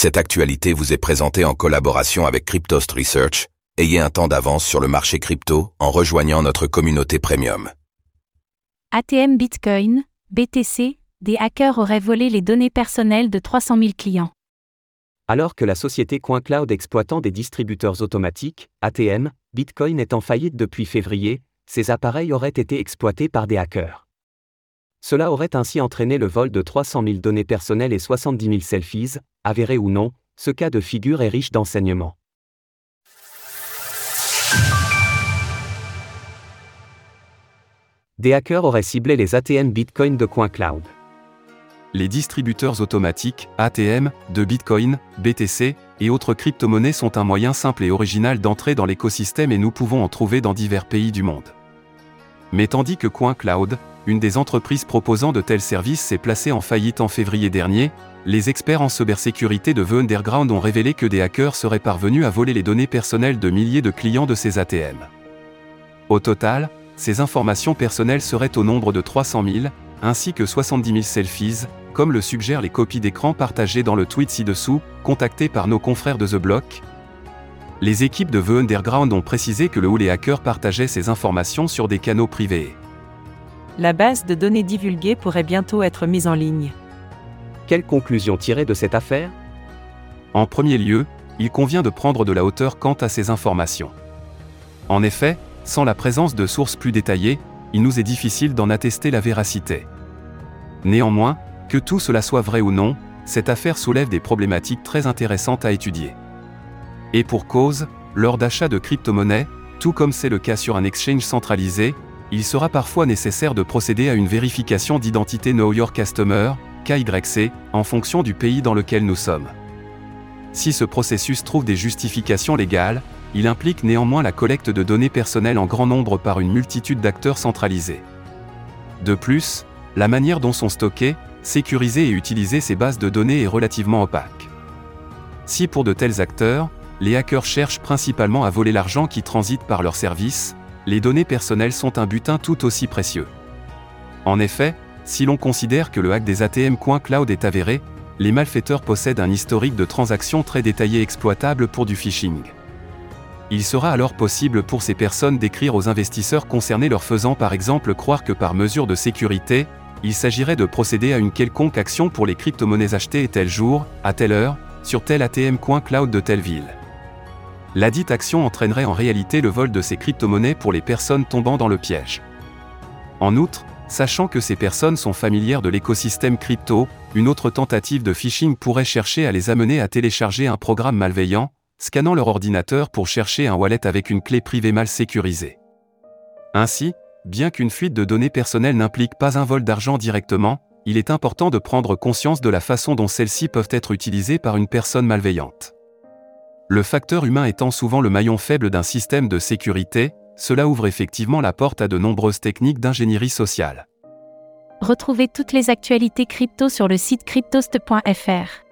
Cette actualité vous est présentée en collaboration avec Cryptost Research. Ayez un temps d'avance sur le marché crypto en rejoignant notre communauté premium. ATM Bitcoin, BTC, des hackers auraient volé les données personnelles de 300 000 clients. Alors que la société CoinCloud exploitant des distributeurs automatiques, ATM, Bitcoin est en faillite depuis février, ces appareils auraient été exploités par des hackers. Cela aurait ainsi entraîné le vol de 300 000 données personnelles et 70 000 selfies, avérés ou non, ce cas de figure est riche d'enseignements. Des hackers auraient ciblé les ATM Bitcoin de CoinCloud. Les distributeurs automatiques, ATM, de Bitcoin, BTC et autres crypto-monnaies sont un moyen simple et original d'entrer dans l'écosystème et nous pouvons en trouver dans divers pays du monde. Mais tandis que CoinCloud, une des entreprises proposant de tels services s'est placée en faillite en février dernier, les experts en cybersécurité de The Underground ont révélé que des hackers seraient parvenus à voler les données personnelles de milliers de clients de ces ATM. Au total, ces informations personnelles seraient au nombre de 300 000, ainsi que 70 000 selfies, comme le suggèrent les copies d'écran partagées dans le tweet ci-dessous, contactées par nos confrères de The Block. Les équipes de The Underground ont précisé que le ou les hackers partageaient ces informations sur des canaux privés. La base de données divulguée pourrait bientôt être mise en ligne. Quelle conclusion tirer de cette affaire? En premier lieu, il convient de prendre de la hauteur quant à ces informations. En effet, sans la présence de sources plus détaillées, il nous est difficile d'en attester la véracité. Néanmoins, que tout cela soit vrai ou non, cette affaire soulève des problématiques très intéressantes à étudier. Et pour cause, lors d'achat de crypto-monnaies, tout comme c'est le cas sur un exchange centralisé, il sera parfois nécessaire de procéder à une vérification d'identité Know Your Customer, KYC, en fonction du pays dans lequel nous sommes. Si ce processus trouve des justifications légales, il implique néanmoins la collecte de données personnelles en grand nombre par une multitude d'acteurs centralisés. De plus, la manière dont sont stockées, sécurisées et utilisées ces bases de données est relativement opaque. Si pour de tels acteurs, les hackers cherchent principalement à voler l'argent qui transite par leurs services, les données personnelles sont un butin tout aussi précieux. En effet, si l'on considère que le hack des ATM Cloud est avéré, les malfaiteurs possèdent un historique de transactions très détaillé exploitable pour du phishing. Il sera alors possible pour ces personnes d'écrire aux investisseurs concernés leur faisant par exemple croire que par mesure de sécurité, il s'agirait de procéder à une quelconque action pour les crypto-monnaies achetées tel jour, à telle heure, sur tel ATM Cloud de telle ville. La dite action entraînerait en réalité le vol de ces crypto-monnaies pour les personnes tombant dans le piège. En outre, sachant que ces personnes sont familières de l'écosystème crypto, une autre tentative de phishing pourrait chercher à les amener à télécharger un programme malveillant, scannant leur ordinateur pour chercher un wallet avec une clé privée mal sécurisée. Ainsi, bien qu'une fuite de données personnelles n'implique pas un vol d'argent directement, il est important de prendre conscience de la façon dont celles-ci peuvent être utilisées par une personne malveillante. Le facteur humain étant souvent le maillon faible d'un système de sécurité, cela ouvre effectivement la porte à de nombreuses techniques d'ingénierie sociale. Retrouvez toutes les actualités crypto sur le site cryptost.fr.